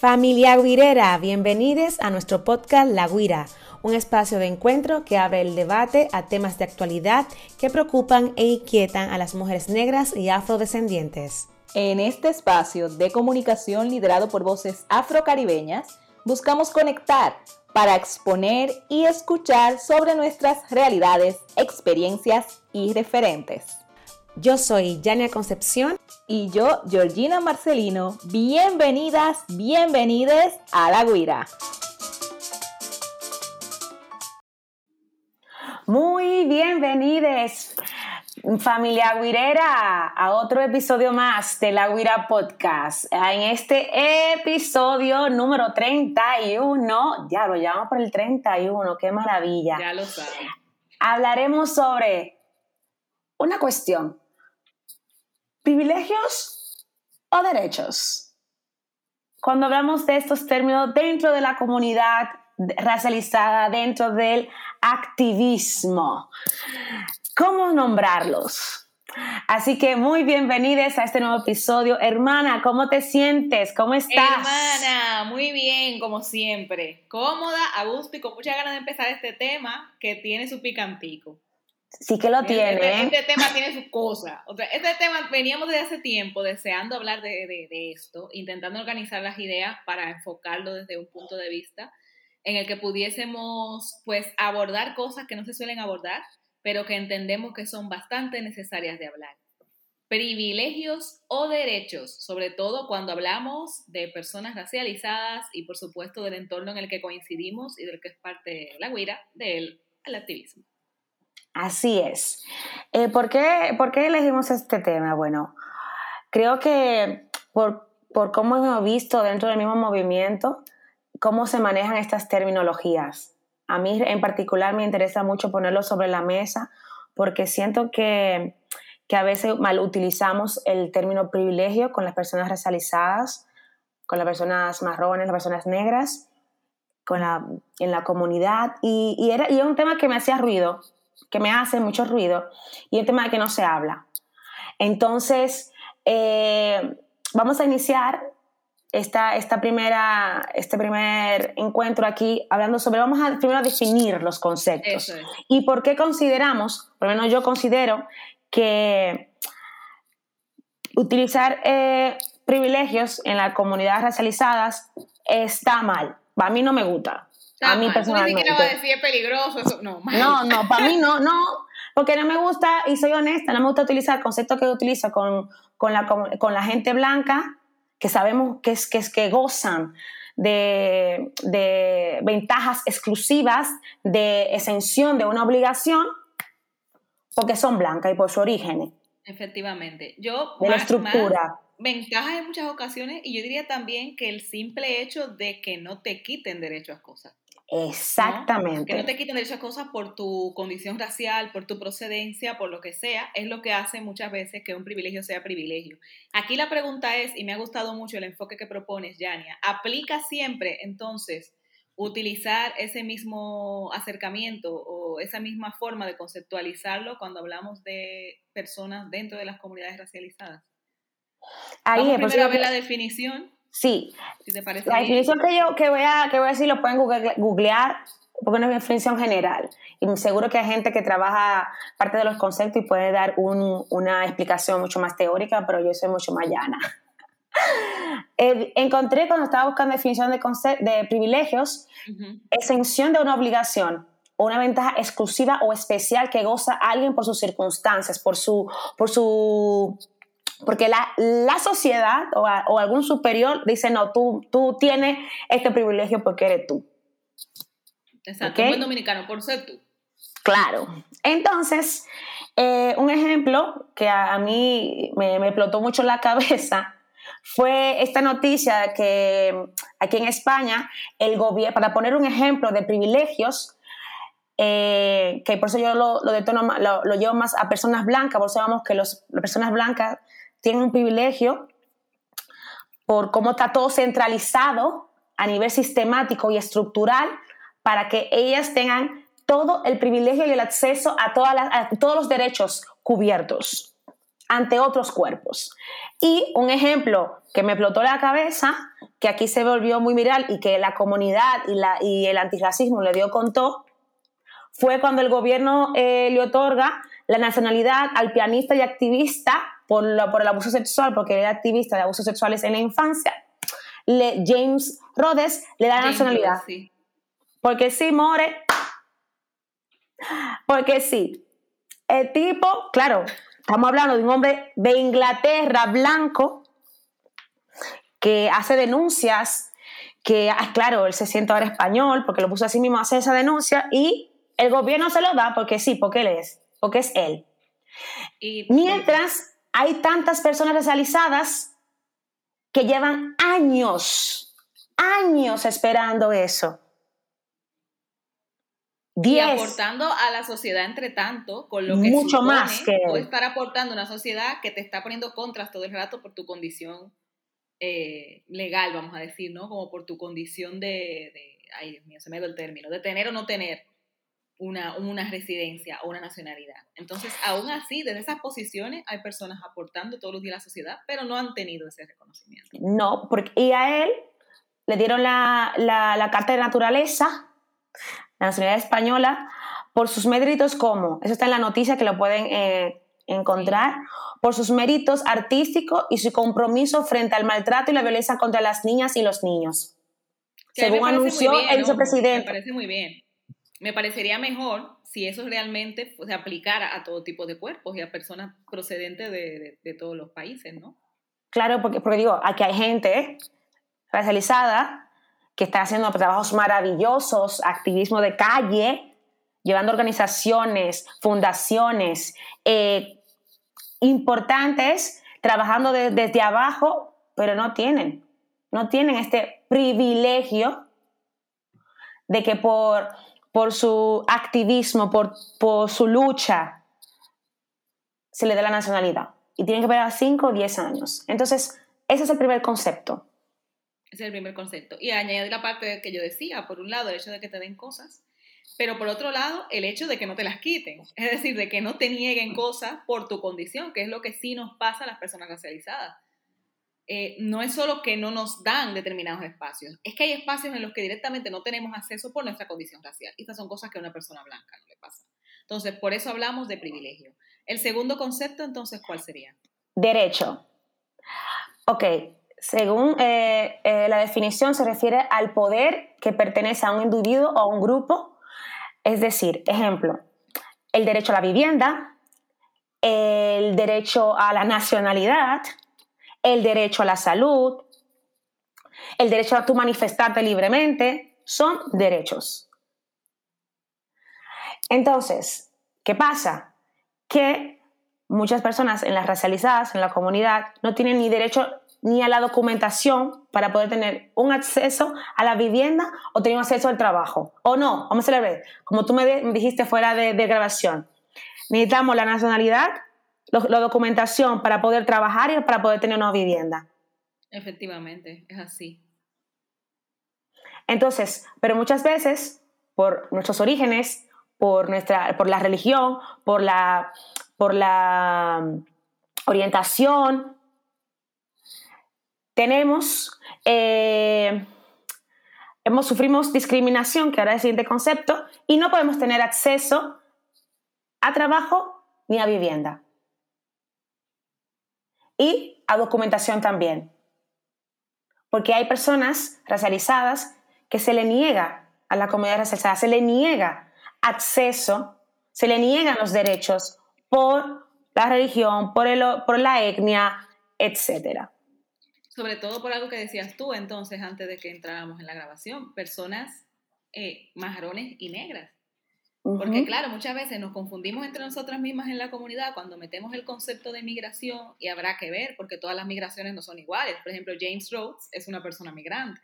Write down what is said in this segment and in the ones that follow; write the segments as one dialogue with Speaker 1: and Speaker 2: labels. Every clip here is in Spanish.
Speaker 1: Familia Guirera, bienvenidos a nuestro podcast La Guira, un espacio de encuentro que abre el debate a temas de actualidad que preocupan e inquietan a las mujeres negras y afrodescendientes.
Speaker 2: En este espacio de comunicación liderado por voces afrocaribeñas, buscamos conectar para exponer y escuchar sobre nuestras realidades, experiencias y referentes.
Speaker 1: Yo soy Yania Concepción.
Speaker 2: Y yo, Georgina Marcelino. Bienvenidas, bienvenides a La Guira.
Speaker 1: Muy bienvenidos, familia guirera, a otro episodio más de La Guira Podcast. En este episodio número 31, ya lo llamamos por el 31, qué maravilla.
Speaker 2: Ya lo saben.
Speaker 1: Hablaremos sobre una cuestión ¿Privilegios o derechos? Cuando hablamos de estos términos dentro de la comunidad racializada, dentro del activismo, ¿cómo nombrarlos? Así que muy bienvenidos a este nuevo episodio. Hermana, ¿cómo te sientes? ¿Cómo estás?
Speaker 2: Hermana, muy bien, como siempre. Cómoda, a gusto y con muchas ganas de empezar este tema que tiene su picantico.
Speaker 1: Sí que lo
Speaker 2: Este-
Speaker 1: tiene.
Speaker 2: Este, tema tiene su cosa. O sea, este tema veníamos desde hace tiempo deseando hablar de, de- de esto, intentando organizar las ideas para enfocarlo desde un punto de vista en el que pudiésemos pues abordar cosas que no se suelen abordar, pero que entendemos que son bastante necesarias de hablar. Privilegios o derechos, sobre todo cuando hablamos de personas racializadas y por supuesto del entorno en el que coincidimos y del que es parte la guira del el activismo.
Speaker 1: Así es. Eh, ¿por, qué, por qué elegimos este tema? Bueno, creo que por, por cómo hemos visto dentro del mismo movimiento, cómo se manejan estas terminologías. A mí en particular me interesa mucho ponerlo sobre la mesa porque siento que, que a veces mal utilizamos el término privilegio con las personas racializadas, con las personas marrones, las personas negras, con la, en la comunidad. Y, y era, y era un tema que me hacía ruido, que me hace mucho ruido, y un tema de que no se habla. Entonces, eh, vamos a iniciar esta, esta primera, este primer encuentro aquí hablando sobre, vamos a primero definir los conceptos.
Speaker 2: Es.
Speaker 1: ¿Y por qué consideramos, por lo menos yo considero, que utilizar eh, privilegios en las comunidades racializadas está mal? A mí no me gusta.
Speaker 2: Está
Speaker 1: a mí
Speaker 2: mal. Tú ni
Speaker 1: personalmente.
Speaker 2: siquiera vas a decir es peligroso, eso no, mal.
Speaker 1: No, no, para mí no, no, porque no me gusta, y soy honesta, no me gusta utilizar conceptos que utilizo con, con, la, con, con la gente blanca, que sabemos que, es, que, es, que gozan de, de ventajas exclusivas, de exención de una obligación, porque son blancas y por su origen,
Speaker 2: Efectivamente. Yo,
Speaker 1: de la
Speaker 2: más-
Speaker 1: estructura.
Speaker 2: más ventajas en muchas ocasiones, y yo diría también que el simple hecho de que no te quiten derecho a cosas.
Speaker 1: Exactamente.
Speaker 2: Que no te quiten derecho a cosas por tu condición racial, por tu procedencia, por lo que sea, es lo que hace muchas veces que un privilegio sea privilegio. Aquí la pregunta es, y me ha gustado mucho el enfoque que propones, Yania, ¿aplica siempre entonces utilizar ese mismo acercamiento o esa misma forma de conceptualizarlo cuando hablamos de personas dentro de las comunidades racializadas?
Speaker 1: Ahí
Speaker 2: Vamos
Speaker 1: es,
Speaker 2: primero a ver
Speaker 1: que-
Speaker 2: la definición,
Speaker 1: sí,
Speaker 2: si te parece
Speaker 1: La
Speaker 2: bien.
Speaker 1: definición que yo que voy, a, que voy a decir lo pueden google- googlear porque no es una definición general. Y seguro que hay gente que trabaja parte de los conceptos y puede dar un- una explicación mucho más teórica, pero yo soy mucho más llana. Eh, encontré cuando estaba buscando definición de, de privilegios,
Speaker 2: Ujú.
Speaker 1: exención de una obligación o una ventaja exclusiva o especial que goza alguien por sus circunstancias, por su, por su porque la, la sociedad o, a- o algún superior dice, no, tú, tú tienes este privilegio porque eres tú.
Speaker 2: Exacto,
Speaker 1: Ok.
Speaker 2: un buen dominicano, por ser tú.
Speaker 1: Claro. Entonces, eh, un ejemplo que a, a mí me, me explotó mucho la cabeza fue esta noticia que aquí en España, el gobierno, para poner un ejemplo de privilegios, eh, que por eso yo lo, lo, detono lo, lo llevo más a personas blancas, por eso sabemos que los- las personas blancas tienen un privilegio por cómo está todo centralizado a nivel sistemático y estructural para que ellas tengan todo el privilegio y el acceso a, todas todos los derechos cubiertos ante otros cuerpos. Y un ejemplo que me explotó la cabeza que aquí se volvió muy viral y que la comunidad y el antirracismo le dio con todo, fue cuando el gobierno eh, le otorga la nacionalidad al pianista y activista por, por el abuso sexual, porque era activista de abusos sexuales en la infancia. Le, James Rhodes le da la nacionalidad. Porque sí, More. Porque sí. El tipo, claro, estamos hablando de un hombre de Inglaterra blanco que hace denuncias, que, ah, claro, él se siente ahora español porque lo puso así mismo, hace esa denuncia y el gobierno se lo da porque sí, porque él es, porque es él. Y, Mientras hay tantas personas racializadas que llevan años, años esperando eso.
Speaker 2: Y aportando a la sociedad entre tanto, con lo que
Speaker 1: mucho más que
Speaker 2: puede estar aportando a una sociedad que te está poniendo contras todo el rato por tu condición eh, legal, vamos a decir, ¿no? Como por tu condición de, de, ay Dios mío, se me dio el término, de tener o no tener una, una residencia o una nacionalidad. Entonces, aún así, desde esas posiciones hay personas aportando todos los días a la sociedad, pero no han tenido ese reconocimiento.
Speaker 1: No, porque y a él le dieron la, la, Carta de Naturaleza, la nacionalidad española, por sus méritos como, eso está en la noticia que lo pueden eh, encontrar, por sus méritos artísticos y su compromiso frente al maltrato y la violencia contra las niñas y los niños. según anunció el vicepresidente.
Speaker 2: Me parece muy bien me parecería mejor si eso realmente se aplicara a todo tipo de cuerpos y a personas procedentes de, todos los países, ¿no?
Speaker 1: Claro, porque, porque digo, aquí hay gente racializada que está haciendo trabajos maravillosos, activismo de calle, llevando organizaciones, fundaciones eh, importantes, trabajando desde abajo, pero no tienen, no tienen este privilegio de que por por su activismo, por, su lucha, se le da la nacionalidad. Y tiene que esperar 5 o 10 años. Entonces, ese es el primer concepto.
Speaker 2: Ese es el primer concepto. Y añadir la parte que yo decía, por un lado, el hecho de que te den cosas, pero por otro lado, el hecho de que no te las quiten. Es decir, de que no te nieguen cosas por tu condición, que es lo que sí nos pasa a las personas racializadas. Eh, no es solo que no nos dan determinados espacios, es que hay espacios en los que directamente no tenemos acceso por nuestra condición racial. Estas son cosas que a una persona blanca no le pasa. Entonces, por eso hablamos de privilegio. El segundo concepto, entonces, ¿cuál sería?
Speaker 1: Derecho. Ok, según eh, eh, la definición se refiere al poder que pertenece a un individuo o a un grupo. Es decir, ejemplo, el derecho a la vivienda, el derecho a la nacionalidad, el derecho a la salud, el derecho a tu manifestarte libremente, son derechos. Entonces, ¿qué pasa? Que muchas personas en las racializadas, en la comunidad, no tienen ni derecho ni a la documentación para poder tener un acceso a la vivienda o tener un acceso al trabajo. O no, vamos a ver, como tú me dijiste fuera de, de grabación, necesitamos la nacionalidad la documentación para poder trabajar y para poder tener una vivienda.
Speaker 2: Efectivamente, es así.
Speaker 1: Entonces, pero muchas veces, por nuestros orígenes, por, nuestra, por la religión, por la, por la mm, orientación, tenemos, eh, hemos, sufrimos discriminación, que ahora es el siguiente concepto, y no podemos tener acceso a trabajo ni a vivienda y a documentación también. Porque hay personas racializadas que se le niega a la comunidad racializada, se le niega acceso, se le niegan los derechos por la religión, por, el, por la etnia, etc.
Speaker 2: Sobre todo por algo que decías tú entonces antes de que entráramos en la grabación, personas eh, marrones y negras porque claro, muchas veces nos confundimos entre nosotras mismas en la comunidad cuando metemos el concepto de migración y habrá que ver porque todas las migraciones no son iguales. Por ejemplo, James Rhodes es una persona migrante.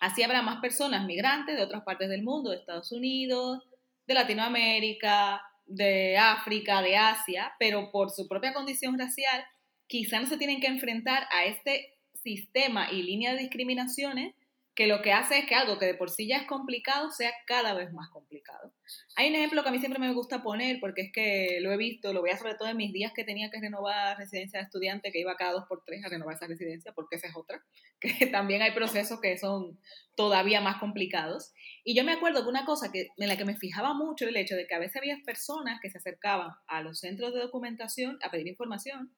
Speaker 2: Así habrá más personas migrantes de otras partes del mundo, de Estados Unidos, de Latinoamérica, de África, de Asia, pero por su propia condición racial quizá no se tienen que enfrentar a este sistema y línea de discriminaciones que lo que hace es que algo que de por sí ya es complicado sea cada vez más complicado. Hay un ejemplo que a mí siempre me gusta poner porque es que lo he visto, lo veía sobre todo en mis días que tenía que renovar residencia de estudiante, que iba cada dos por tres a renovar esa residencia, porque esa es otra, que también hay procesos que son todavía más complicados. Y yo me acuerdo que una cosa que, en la que me fijaba mucho el hecho de que a veces había personas que se acercaban a los centros de documentación a pedir información,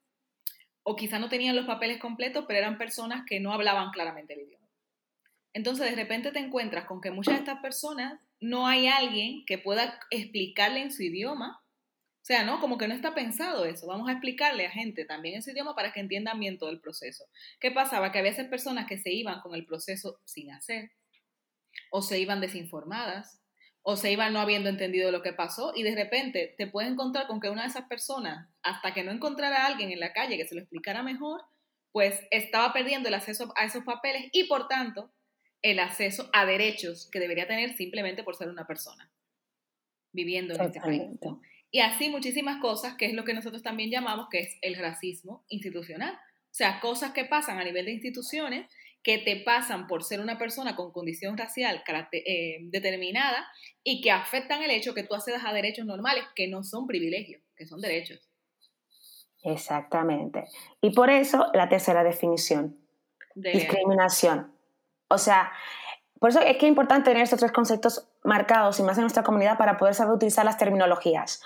Speaker 2: o quizá no tenían los papeles completos, pero eran personas que no hablaban claramente el idioma. Entonces de repente te encuentras con que muchas de estas personas no hay alguien que pueda explicarle en su idioma. O sea, ¿no? Como que no está pensado eso. Vamos a explicarle a gente también en su idioma para que entiendan bien todo el proceso. ¿Qué pasaba? Que había esas personas que se iban con el proceso sin hacer, o se iban desinformadas, o se iban no habiendo entendido lo que pasó, y de repente te puedes encontrar con que una de esas personas, hasta que no encontrara a alguien en la calle que se lo explicara mejor, pues estaba perdiendo el acceso a esos papeles y por tanto el acceso a derechos que debería tener simplemente por ser una persona viviendo en este país. Y así muchísimas cosas, que es lo que nosotros también llamamos que es el racismo institucional. O sea, cosas que pasan a nivel de instituciones que te pasan por ser una persona con condición racial eh, determinada y que afectan el hecho que tú accedas a derechos normales que no son privilegios, que son derechos.
Speaker 1: Exactamente. Y por eso la tercera definición, discriminación. O sea, por eso es que es importante tener estos tres conceptos marcados y más en nuestra comunidad para poder saber utilizar las terminologías.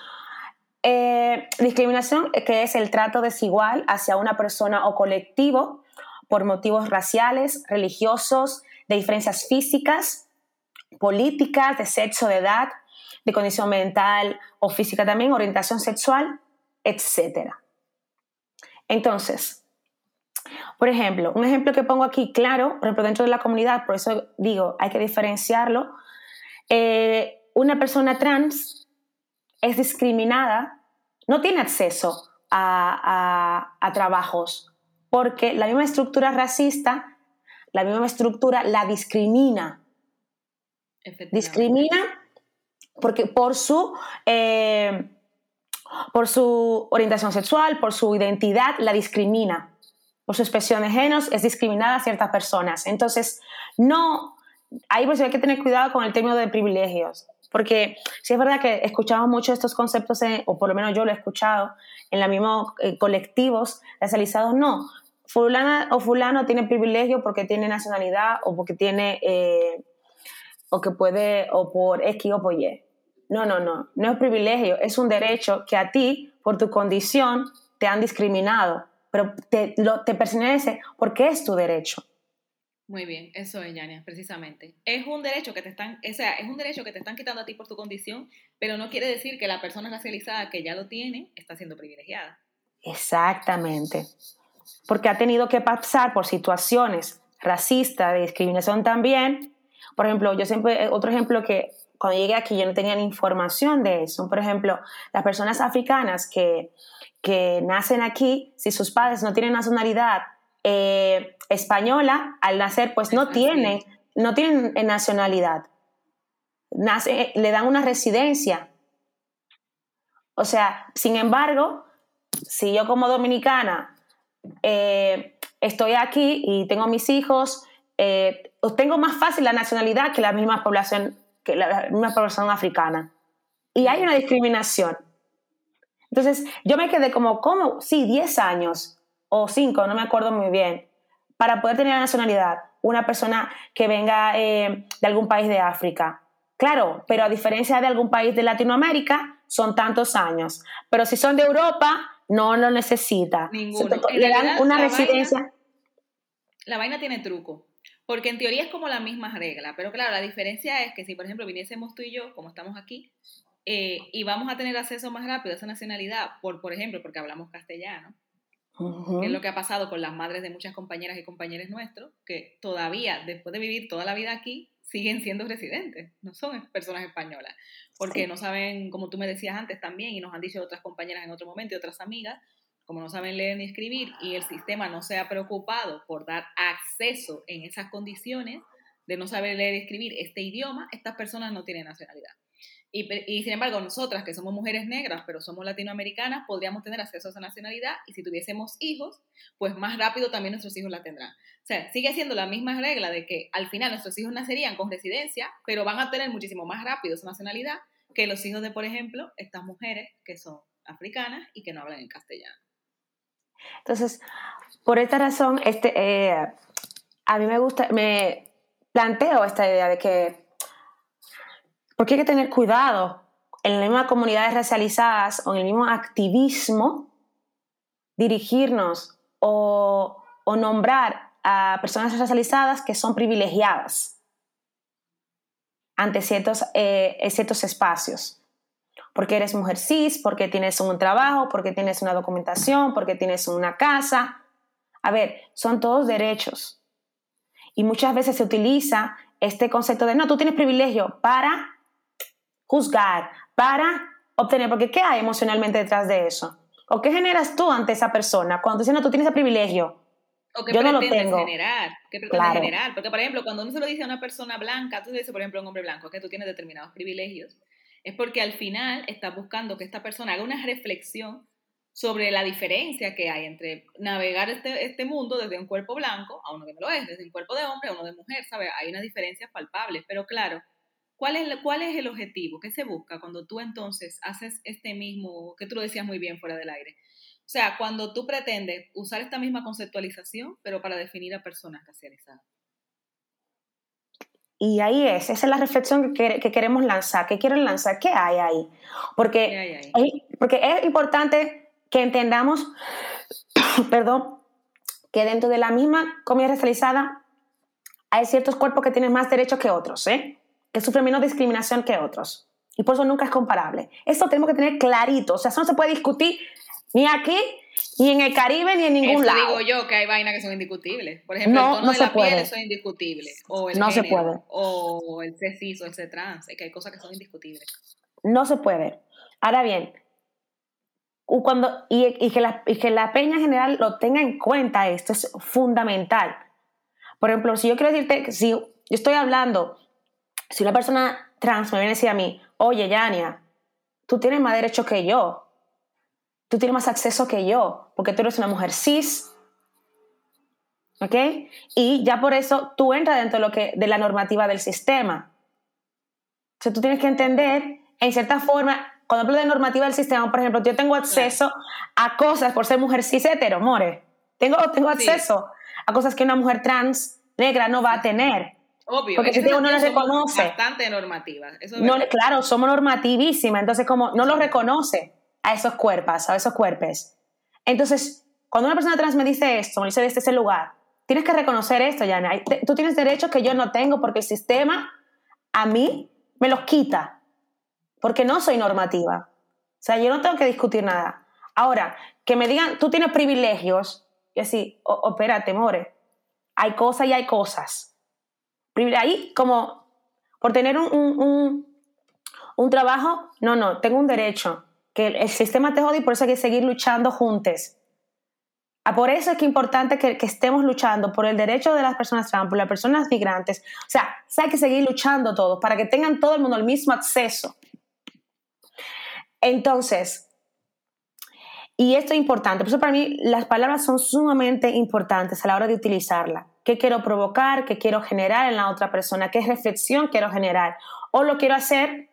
Speaker 1: Eh, discriminación, que es el trato desigual hacia una persona o colectivo por motivos raciales, religiosos, de diferencias físicas, políticas, de sexo, de edad, de condición mental o física también, orientación sexual, etc. Entonces, por ejemplo, un ejemplo que pongo aquí claro, por ejemplo, dentro de la comunidad, por eso digo, hay que diferenciarlo. Eh, una persona trans es discriminada, no tiene acceso a, trabajos, porque la misma estructura racista, la misma estructura la discrimina. Discrimina porque por su, eh, por su orientación sexual, por su identidad, la discrimina por su expresión de es discriminada a ciertas personas. Entonces, no, ahí pues hay que tener cuidado con el término de privilegios, porque sí es verdad que escuchamos mucho estos conceptos, o por lo menos yo lo he escuchado, en los mismos eh, colectivos racializados, no, fulana o fulano tiene privilegio porque tiene nacionalidad o porque tiene, eh, o que puede, o por X o por Y. No, no, no, no es privilegio, es un derecho que a ti, por tu condición, te han discriminado pero te, lo, te porque es tu derecho.
Speaker 2: Muy bien, eso es, Yania, precisamente. Es un derecho que te están, o sea, es un derecho que te están quitando a ti por tu condición, pero no quiere decir que la persona racializada que ya lo tiene está siendo privilegiada.
Speaker 1: Exactamente. Porque ha tenido que pasar por situaciones racistas, de discriminación también. Por ejemplo, yo siempre, otro ejemplo que cuando llegué aquí yo no tenía ni información de eso. Por ejemplo, las personas africanas que que nacen aquí, si sus padres no tienen nacionalidad eh, española, al nacer pues no tienen, no tienen nacionalidad. Nace, le dan una residencia. O sea, sin embargo, si yo como dominicana eh, estoy aquí y tengo mis hijos, eh, tengo más fácil la nacionalidad que la misma población, que la misma población africana. Y hay una discriminación. Entonces, yo me quedé como, ¿cómo? Sí, 10 años o 5, no me acuerdo muy bien, para poder tener la nacionalidad, una persona que venga eh, de algún país de África. Claro, pero a diferencia de algún país de Latinoamérica, son tantos años. Pero si son de Europa, no lo necesita.
Speaker 2: Ninguno. Le dan una residencia. la vaina tiene truco. Porque en teoría es como la misma regla, pero claro, la diferencia es que si, por ejemplo, viniésemos tú y yo, como estamos aquí, eh, y vamos a tener acceso más rápido a esa nacionalidad, por, por ejemplo, porque hablamos castellano, que es lo que ha pasado con las madres de muchas compañeras y compañeros nuestros, que todavía, después de vivir toda la vida aquí, siguen siendo residentes, no son personas españolas, porque no saben, como tú me decías antes también, y nos han dicho otras compañeras en otro momento y otras amigas, como no saben leer ni escribir y el sistema no se ha preocupado por dar acceso en esas condiciones de no saber leer y escribir este idioma, estas personas no tienen nacionalidad. Y, sin embargo, nosotras que somos mujeres negras, pero somos latinoamericanas, podríamos tener acceso a esa nacionalidad y si tuviésemos hijos, pues más rápido también nuestros hijos la tendrán. O sea, sigue siendo la misma regla de que al final nuestros hijos nacerían con residencia, pero van a tener muchísimo más rápido esa nacionalidad que los hijos de, por ejemplo, estas mujeres que son africanas y que no hablan en castellano.
Speaker 1: Entonces, por esta razón, este, eh, a mí me gusta, me planteo esta idea de que porque hay que tener cuidado en las mismas comunidades racializadas o en el mismo activismo, dirigirnos o, nombrar a personas racializadas que son privilegiadas ante ciertos, eh, ciertos espacios. Porque eres mujer cis, porque tienes un trabajo, porque tienes una documentación, porque tienes una casa. A ver, son todos derechos. Y muchas veces se utiliza este concepto de, no, tú tienes privilegio para juzgar, para obtener, porque ¿qué hay emocionalmente detrás de eso? ¿O qué generas tú ante esa persona cuando tú dices, no, tú tienes ese privilegio?
Speaker 2: ¿O qué Yo no lo tengo. generar? ¿Qué pretendes generar? Porque, por ejemplo, cuando uno se lo dice a una persona blanca, tú dices, por ejemplo, a un hombre blanco, que tú tienes determinados privilegios, es porque al final estás buscando que esta persona haga una reflexión sobre la diferencia que hay entre navegar este, este mundo desde un cuerpo blanco a uno que no lo es, desde un cuerpo de hombre a uno de mujer, ¿sabes? Hay unas diferencias palpables, pero claro, ¿Cuál es, ¿Cuál es el objetivo? ¿Qué se busca cuando tú entonces haces este mismo, que tú lo decías muy bien fuera del aire? O sea, cuando tú pretendes usar esta misma conceptualización, pero para definir a personas racializadas.
Speaker 1: Y ahí es, esa es la reflexión que, queremos lanzar. ¿Qué quieren lanzar? ¿Qué hay ahí? Porque, porque es importante que entendamos, perdón, que dentro de la misma comida racializada hay ciertos cuerpos que tienen más derechos que otros, ¿eh? que sufren menos discriminación que otros. Y por eso nunca es comparable. Eso tenemos que tener clarito. O sea, eso no se puede discutir ni aquí, ni en el Caribe, ni en ningún eso lado.
Speaker 2: digo yo que hay vainas que son indiscutibles. Por ejemplo, el tono de la piel, eso es indiscutible. O el
Speaker 1: no se puede.
Speaker 2: O el cis o el C trans. Es que hay cosas que son indiscutibles.
Speaker 1: No se puede. Ahora bien, cuando, y, y, que la, y que la peña general lo tenga en cuenta, esto es fundamental. Por ejemplo, si yo quiero decirte, si yo estoy hablando si una persona trans me viene a decir a mí, oye, Yania, tú tienes más derechos que yo, tú tienes más acceso que yo, porque tú eres una mujer cis, ¿ok? Y ya por eso tú entras dentro de, lo que, de la normativa del sistema. O sea, tú tienes que entender, en cierta forma, cuando hablo de normativa del sistema, por ejemplo, yo tengo acceso a cosas por ser mujer cis hetero, more. Tengo, tengo acceso a cosas que una mujer trans negra no va a tener.
Speaker 2: Obvio, porque si uno no las reconoce. Bastante normativa.
Speaker 1: no, claro, somos normativísimas, entonces como no lo reconoce a esos cuerpos, a esos cuerpos. Entonces, cuando una persona trans me dice esto, me dice, este es el lugar, tienes que reconocer esto, Yana. Tú tienes derechos que yo no tengo porque el sistema a mí me los quita, porque no soy normativa. O sea, yo no tengo que discutir nada. Ahora, que me digan, tú tienes privilegios, y así, espérate, more, hay cosas y hay cosas. Ahí, como por tener un, trabajo, no, no, tengo un derecho, que el, sistema te jode y por eso hay que seguir luchando juntos. Ah, por eso es que es importante que, estemos luchando por el derecho de las personas trans, por las personas migrantes. O sea, hay que seguir luchando todos para que tengan todo el mundo el mismo acceso. Entonces, y esto es importante, por eso para mí las palabras son sumamente importantes a la hora de utilizarla qué quiero provocar, qué quiero generar en la otra persona, qué reflexión quiero generar. O lo quiero hacer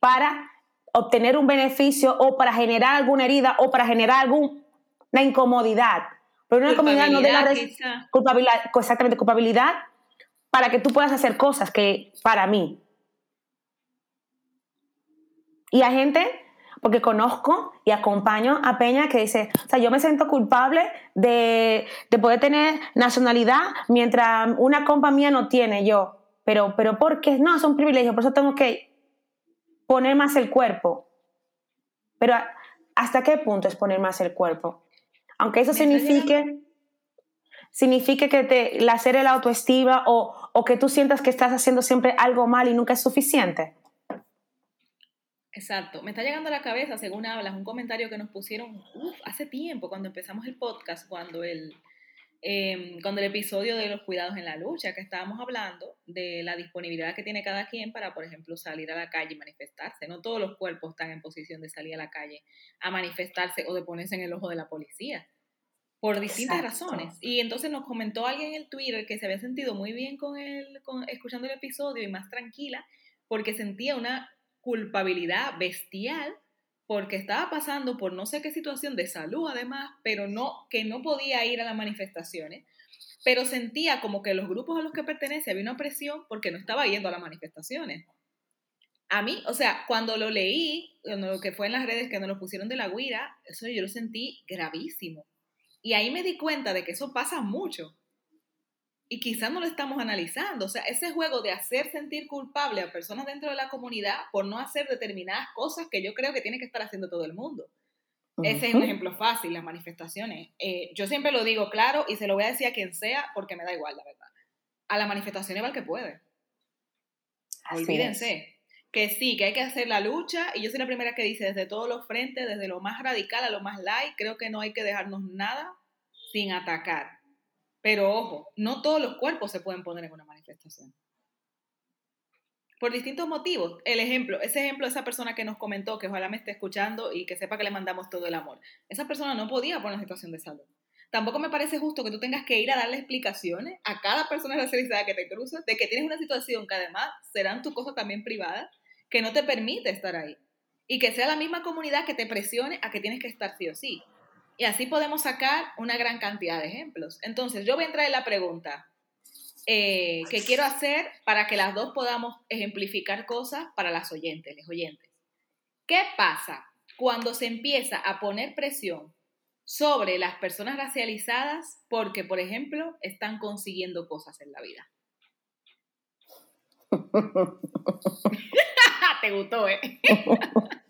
Speaker 1: para obtener un beneficio o para generar alguna herida o para generar alguna incomodidad. Pero una incomodidad no de la culpabilidad, exactamente, culpabilidad para que tú puedas hacer cosas que para mí. Y hay gente porque conozco y acompaño a Peña que dice, o sea, yo me siento culpable de, poder tener nacionalidad mientras una compa mía no tiene yo. Pero, pero ¿por qué? No, es un privilegio, por eso tengo que poner más el cuerpo. Pero ¿hasta qué punto es poner más el cuerpo? Aunque eso signifique, signifique que te la hacer el autoestima o, o que tú sientas que estás haciendo siempre algo mal y nunca es suficiente.
Speaker 2: Exacto. Me está llegando a la cabeza, según hablas, un comentario que nos pusieron hace tiempo, cuando empezamos el podcast, cuando el, eh, con el episodio de los cuidados en la lucha, que estábamos hablando de la disponibilidad que tiene cada quien para, por ejemplo, salir a la calle y manifestarse. No todos los cuerpos están en posición de salir a la calle a manifestarse o de ponerse en el ojo de la policía, por distintas razones. Y entonces nos comentó alguien en el Twitter que se había sentido muy bien con, el, con escuchando el episodio y más tranquila, porque sentía una culpabilidad bestial porque estaba pasando por no sé qué situación de salud además, pero no, que no podía ir a las manifestaciones, pero sentía como que los grupos a los que pertenece había una presión porque no estaba yendo a las manifestaciones. A mí, o sea, cuando lo leí, cuando lo que fue en las redes que nos lo pusieron de la guira, eso yo lo sentí gravísimo. Y ahí me di cuenta de que eso pasa mucho y quizás no lo estamos analizando. O sea, ese juego de hacer sentir culpable a personas dentro de la comunidad por no hacer determinadas cosas que yo creo que tiene que estar haciendo todo el mundo. Ese es un ejemplo fácil, las manifestaciones. Eh, yo siempre lo digo claro y se lo voy a decir a quien sea porque me da igual, la verdad. A las manifestaciones va el que puede. Olvídense que sí, que hay que hacer la lucha y yo soy la primera que dice desde todos los frentes, desde lo más radical a lo más light, creo que no hay que dejarnos nada sin atacar pero ojo, no todos los cuerpos se pueden poner en una manifestación. Por distintos motivos. El ejemplo, ese ejemplo esa persona que nos comentó, que ojalá me esté escuchando y que sepa que le mandamos todo el amor. Esa persona no podía por una situación de salud. Tampoco me parece justo que tú tengas que ir a darle explicaciones a cada persona racializada que te cruza de que tienes una situación que además serán tu cosa también privada, que no te permite estar ahí. Y que sea la misma comunidad que te presione a que tienes que estar sí o sí. Y así podemos sacar una gran cantidad de ejemplos. Entonces, yo voy a entrar en la pregunta eh, que quiero hacer para que las dos podamos ejemplificar cosas para las oyentes, los oyentes. ¿Qué pasa cuando se empieza a poner presión sobre las personas racializadas porque, por ejemplo, están consiguiendo cosas en la vida? Te gustó, ¿eh?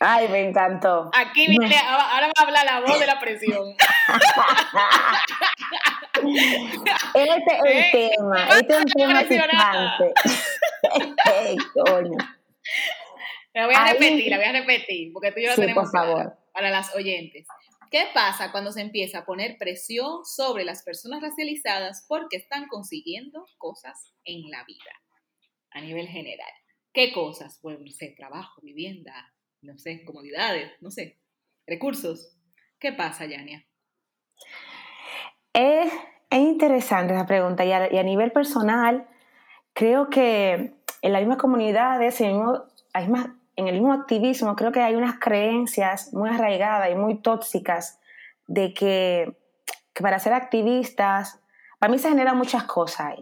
Speaker 1: Ay, me encantó.
Speaker 2: Aquí viene, ahora va a hablar la voz de la presión.
Speaker 1: Este es el tema, este es un tema picante.
Speaker 2: coño. La voy a repetir, la voy a repetir, porque tú y yo la tenemos por favor. para las oyentes. ¿Qué pasa cuando se empieza a poner presión sobre las personas racializadas porque están consiguiendo cosas en la vida a nivel general? ¿Qué cosas? Bueno, no sé, trabajo, vivienda, no sé, comodidades, no sé, recursos. ¿Qué pasa, Yania?
Speaker 1: Es, interesante esa pregunta y a, nivel personal, creo que en las mismas comunidades, en el, mismo, activismo, creo que hay unas creencias muy arraigadas y muy tóxicas de que, para ser activistas, para mí se generan muchas cosas.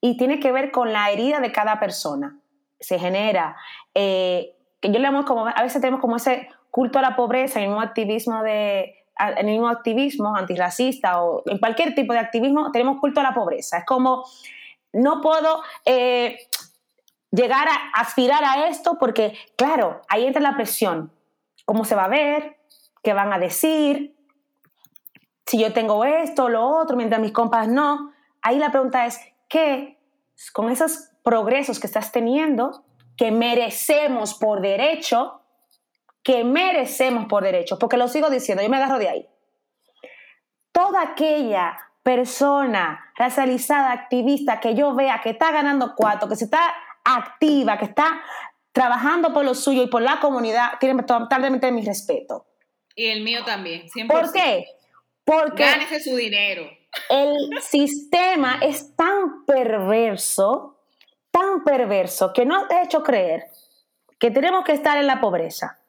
Speaker 1: Y tiene que ver con la herida de cada persona se genera, eh, que yo le llamo como, a veces tenemos como ese culto a la pobreza, el mismo activismo de el mismo activismo antirracista o en cualquier tipo de activismo tenemos culto a la pobreza. Es como, no puedo eh, llegar a aspirar a esto porque, claro, ahí entra la presión. ¿Cómo se va a ver? ¿Qué van a decir? Si yo tengo esto, lo otro, mientras mis compas no. Ahí la pregunta es, ¿qué con esos progresos que estás teniendo, que merecemos por derecho, que merecemos por derecho, porque lo sigo diciendo, yo me agarro de ahí. Toda aquella persona racializada, activista, que yo vea que está ganando cuatro, que se está activa, que está trabajando por lo suyo y por la comunidad, tiene totalmente mi respeto.
Speaker 2: Y el mío también, 100%.
Speaker 1: ¿Por qué? Porque
Speaker 2: Gánese su dinero.
Speaker 1: El sistema es tan perverso tan perverso que nos ha hecho creer que tenemos que estar en la pobreza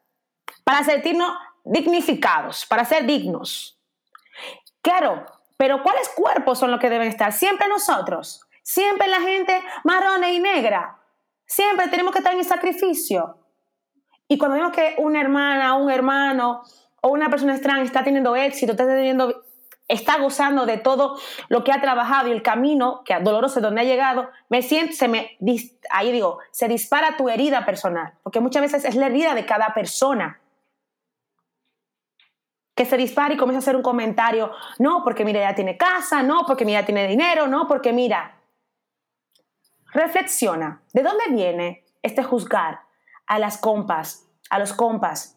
Speaker 1: para sentirnos dignificados, para ser dignos. Claro, pero ¿cuáles cuerpos son los que deben estar? Siempre nosotros, siempre la gente marrón y negra, siempre tenemos que estar en el sacrificio. Y cuando vemos que una hermana, un hermano o una persona extraña está teniendo éxito, está teniendo está gozando de todo lo que ha trabajado y el camino que doloroso donde ha llegado, me siento, se me, ahí digo, se dispara tu herida personal, porque muchas veces es la herida de cada persona. Que se dispara y comienza a hacer un comentario, no, porque mira, ya tiene casa, no, porque mira, tiene dinero, no, porque mira, reflexiona, ¿de dónde viene este juzgar a las compas, a los compas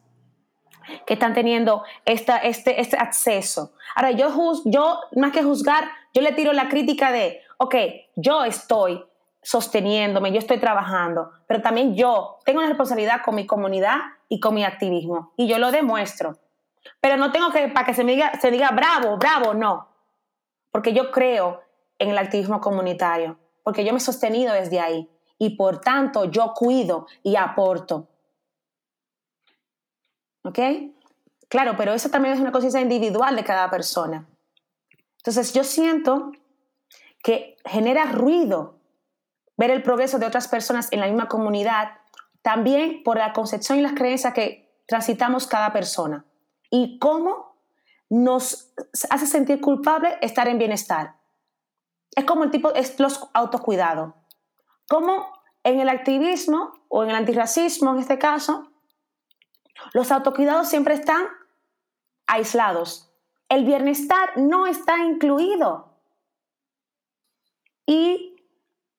Speaker 1: que están teniendo esta, este, este acceso. Ahora, yo, yo, más que juzgar, yo le tiro la crítica de, ok, yo estoy sosteniéndome, yo estoy trabajando, pero también yo tengo una responsabilidad con mi comunidad y con mi activismo, y yo lo demuestro. Pero no tengo que, para que se me diga, se diga bravo, bravo, no, porque yo creo en el activismo comunitario, porque yo me he sostenido desde ahí, y por tanto yo cuido y aporto. ¿Ok? Claro, pero eso también es una conciencia individual de cada persona. Entonces yo siento que genera ruido ver el progreso de otras personas en la misma comunidad, también por la concepción y las creencias que transitamos cada persona. Y cómo nos hace sentir culpable estar en bienestar. Es como el tipo, es los autocuidados. Como en el activismo o en el antirracismo, en este caso, los autocuidados siempre están aislados. El bienestar no está incluido. Y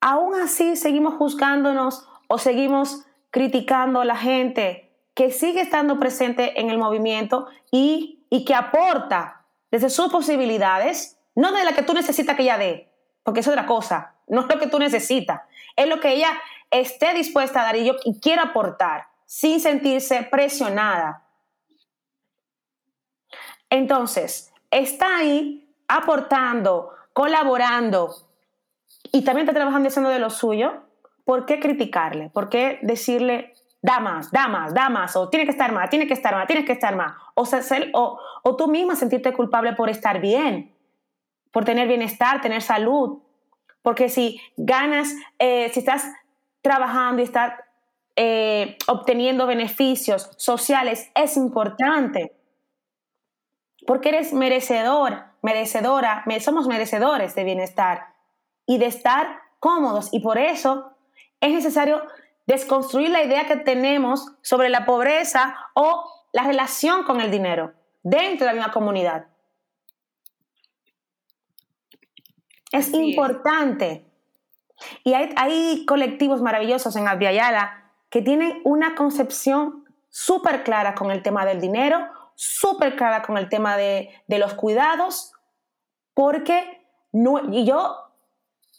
Speaker 1: aún así seguimos juzgándonos o seguimos criticando a la gente que sigue estando presente en el movimiento y, y que aporta desde sus posibilidades, no de la que tú necesitas que ella dé, porque es otra cosa, no es lo que tú necesitas, es lo que ella esté dispuesta a dar y, yo, y quiera aportar sin sentirse presionada. Entonces, está ahí aportando, colaborando y también está trabajando haciendo de lo suyo. ¿Por qué criticarle? ¿Por qué decirle, da más, da más, da más, o tiene que estar más, tiene que estar más, tienes que estar más? O, o, o tú misma sentirte culpable por estar bien, por tener bienestar, tener salud. Porque si ganas, eh, si estás trabajando y estás eh, obteniendo beneficios sociales es importante. Porque eres merecedor, merecedora, somos merecedores de bienestar y de estar cómodos. Y por eso es necesario desconstruir la idea que tenemos sobre la pobreza o la relación con el dinero dentro de la misma comunidad. Es importante. Y hay, hay, colectivos maravillosos en Abdiayala que tienen una concepción súper clara con el tema del dinero, súper clara con el tema de, los cuidados, porque no, y yo,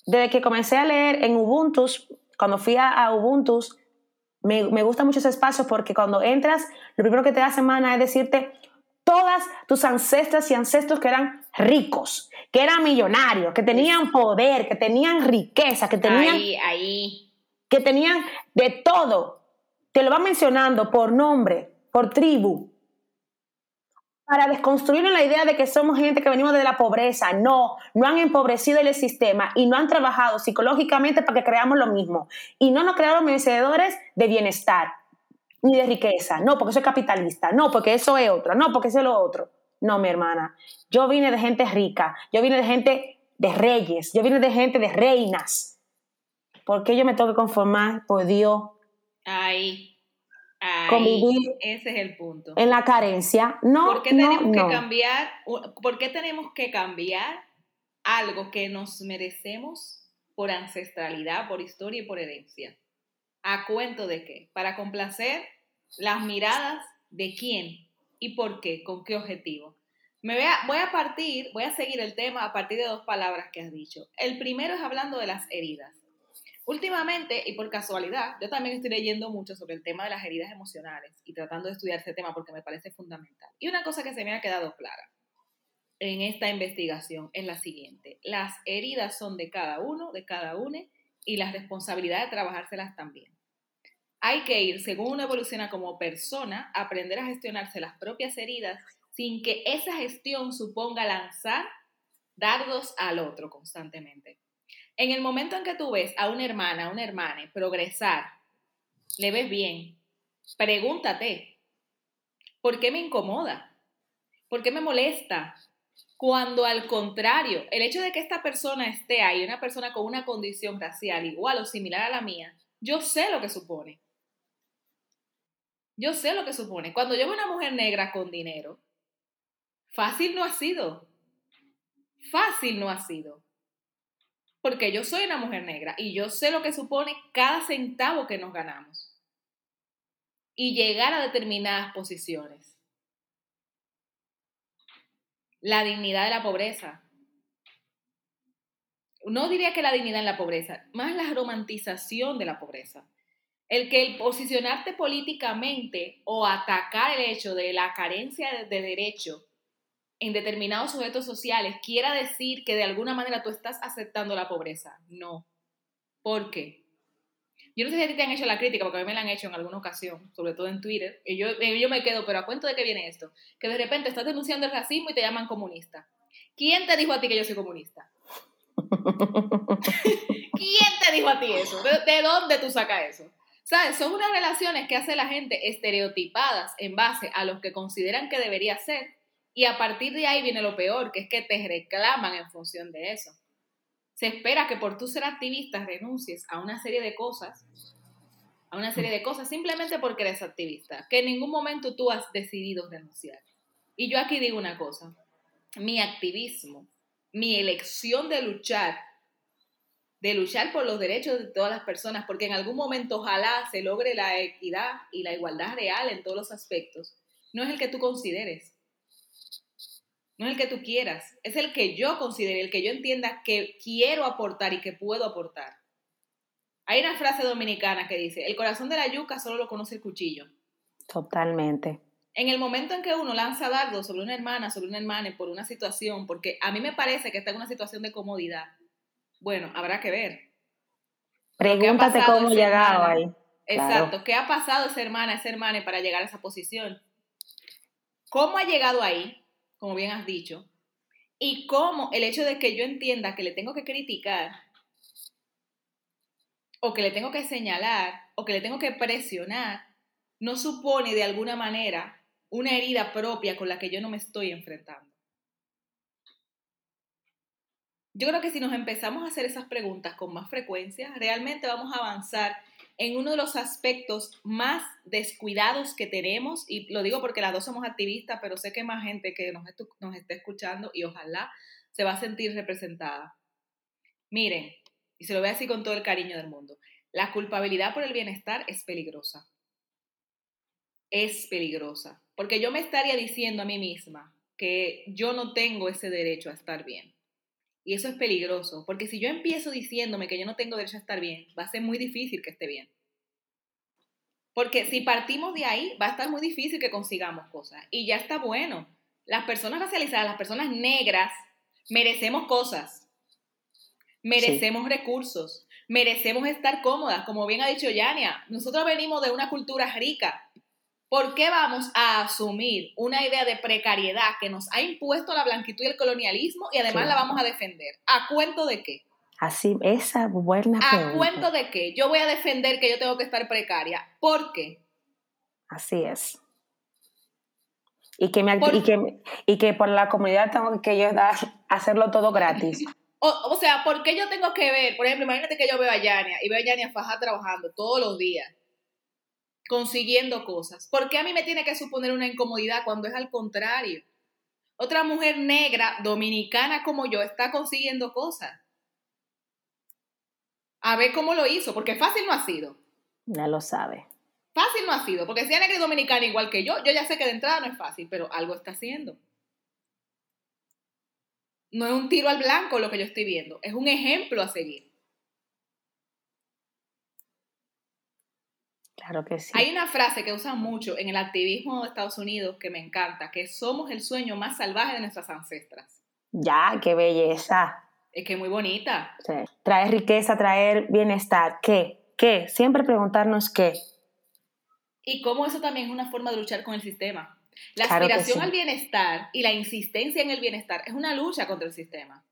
Speaker 1: desde que comencé a leer en Ubuntu, cuando fui a, Ubuntu, me, me, gusta mucho ese espacio porque cuando entras, lo primero que te da semana es decirte todas tus ancestras y ancestros que eran ricos, que eran millonarios, que tenían poder, que tenían riqueza, que tenían...
Speaker 2: Ahí, ahí
Speaker 1: que tenían de todo. Te lo va mencionando por nombre, por tribu, para desconstruir la idea de que somos gente que venimos de la pobreza. No, no han empobrecido el sistema y no han trabajado psicológicamente para que creamos lo mismo. Y no nos crearon merecedores de bienestar ni de riqueza. No, porque soy capitalista. No, porque eso es otro. No, porque eso es lo otro. No, mi hermana. Yo vine de gente rica. Yo vine de gente de reyes. Yo vine de gente de reinas. ¿Por qué yo me tengo que conformar por Dios?
Speaker 2: Ahí. Ahí, ese es el punto.
Speaker 1: En la carencia. No,
Speaker 2: ¿Por qué tenemos que cambiar? ¿Por qué tenemos que cambiar algo que nos merecemos por ancestralidad, por historia y por herencia? ¿A cuento de qué? Para complacer las miradas de quién y por qué, con qué objetivo. Me voy a, voy a partir, voy a seguir el tema a partir de dos palabras que has dicho. El primero es hablando de las heridas. Últimamente, y por casualidad, yo también estoy leyendo mucho sobre el tema de las heridas emocionales y tratando de estudiar ese tema porque me parece fundamental. Y una cosa que se me ha quedado clara en esta investigación es la siguiente. Las heridas son de cada uno, de cada une, y la responsabilidad de trabajárselas también. Hay que ir, según uno evoluciona como persona, aprender a gestionarse las propias heridas sin que esa gestión suponga lanzar dardos al otro constantemente. En el momento en que tú ves a una hermana, a una hermana progresar, le ves bien, pregúntate, ¿por qué me incomoda? ¿Por qué me molesta? Cuando al contrario, el hecho de que esta persona esté ahí, una persona con una condición racial igual o similar a la mía, yo sé lo que supone. Yo sé lo que supone. Cuando yo veo una mujer negra con dinero, fácil no ha sido. Fácil no ha sido porque yo soy una mujer negra y yo sé lo que supone cada centavo que nos ganamos y llegar a determinadas posiciones. La dignidad de la pobreza. No diría que la dignidad en la pobreza, más la romantización de la pobreza. El que el posicionarte políticamente o atacar el hecho de la carencia de derecho en determinados sujetos sociales quiera decir que de alguna manera tú estás aceptando la pobreza. No. ¿Por qué? Yo no sé si a ti te han hecho la crítica, porque a mí me la han hecho en alguna ocasión, sobre todo en Twitter, y yo, yo me quedo, pero ¿a cuento de qué viene esto? Que de repente estás denunciando el racismo y te llaman comunista. ¿Quién te dijo a ti que yo soy comunista? ¿Quién te dijo a ti eso? ¿De, dónde tú sacas eso? ¿Sabes? Son unas relaciones que hace la gente estereotipadas en base a los que consideran que debería ser y a partir de ahí viene lo peor, que es que te reclaman en función de eso. Se espera que por tú ser activista renuncies a una serie de cosas, a una serie de cosas simplemente porque eres activista, que en ningún momento tú has decidido renunciar. Y yo aquí digo una cosa, mi activismo, mi elección de luchar, de luchar por los derechos de todas las personas, porque en algún momento ojalá se logre la equidad y la igualdad real en todos los aspectos, no es el que tú consideres, no es el que tú quieras, es el que yo considere, el que yo entienda que quiero aportar y que puedo aportar. Hay una frase dominicana que dice, el corazón de la yuca solo lo conoce el cuchillo.
Speaker 1: Totalmente.
Speaker 2: En el momento en que uno lanza dardo sobre una hermana, sobre una hermana, por una situación, porque a mí me parece que está en una situación de comodidad, bueno, habrá que ver.
Speaker 1: Pregúntate cómo llegado ahí.
Speaker 2: Exacto, ¿qué ha pasado esa hermana, esa hermana para llegar a esa posición? ¿Cómo ha llegado ahí? Como bien has dicho, y cómo el hecho de que yo entienda que le tengo que criticar, o que le tengo que señalar, o que le tengo que presionar, no supone de alguna manera una herida propia con la que yo no me estoy enfrentando. Yo creo que si nos empezamos a hacer esas preguntas con más frecuencia, realmente vamos a avanzar en uno de los aspectos más descuidados que tenemos, y lo digo porque las dos somos activistas, pero sé que más gente que nos, nos está escuchando y ojalá se va a sentir representada. Miren, y se lo voy a decir con todo el cariño del mundo, la culpabilidad por el bienestar es peligrosa. Es peligrosa, porque yo me estaría diciendo a mí misma que yo no tengo ese derecho a estar bien. Y eso es peligroso, porque si yo empiezo diciéndome que yo no tengo derecho a estar bien, va a ser muy difícil que esté bien. Porque si partimos de ahí, va a estar muy difícil que consigamos cosas. Y ya está bueno. Las personas racializadas, las personas negras, merecemos cosas. Merecemos recursos. Merecemos estar cómodas. Como bien ha dicho Yania, nosotros venimos de una cultura rica. ¿Por qué vamos a asumir una idea de precariedad que nos ha impuesto la blanquitud y el colonialismo y además la vamos a defender? ¿A cuento de qué?
Speaker 1: Así, esa buena
Speaker 2: ¿A cuento de qué? Yo voy a defender que yo tengo que estar precaria. ¿Por qué?
Speaker 1: Así es. Y que, me, y que, y que por la comunidad tengo que yo dar, hacerlo todo gratis.
Speaker 2: O, o, sea, ¿por qué yo tengo que ver? Por ejemplo, imagínate que yo veo a Yania y veo a Yania Faja trabajando todos los días consiguiendo cosas. ¿Por qué a mí me tiene que suponer una incomodidad cuando es al contrario? Otra mujer negra, dominicana como yo, está consiguiendo cosas. A ver cómo lo hizo, porque fácil no ha sido.
Speaker 1: Ya lo sabe.
Speaker 2: Fácil no ha sido, porque si es negra y dominicana igual que yo, yo ya sé que de entrada no es fácil, pero algo está haciendo. No es un tiro al blanco lo que yo estoy viendo, es un ejemplo a seguir.
Speaker 1: Claro que sí.
Speaker 2: Hay una frase que usan mucho en el activismo de Estados Unidos que me encanta, que somos el sueño más salvaje de nuestras ancestras.
Speaker 1: Ya, qué belleza.
Speaker 2: Es que es muy bonita.
Speaker 1: Sí. Traer riqueza, traer bienestar. ¿Qué? ¿Qué? Siempre preguntarnos qué.
Speaker 2: Y cómo eso también es una forma de luchar con el sistema. La aspiración al bienestar y la insistencia en el bienestar es una lucha contra el sistema.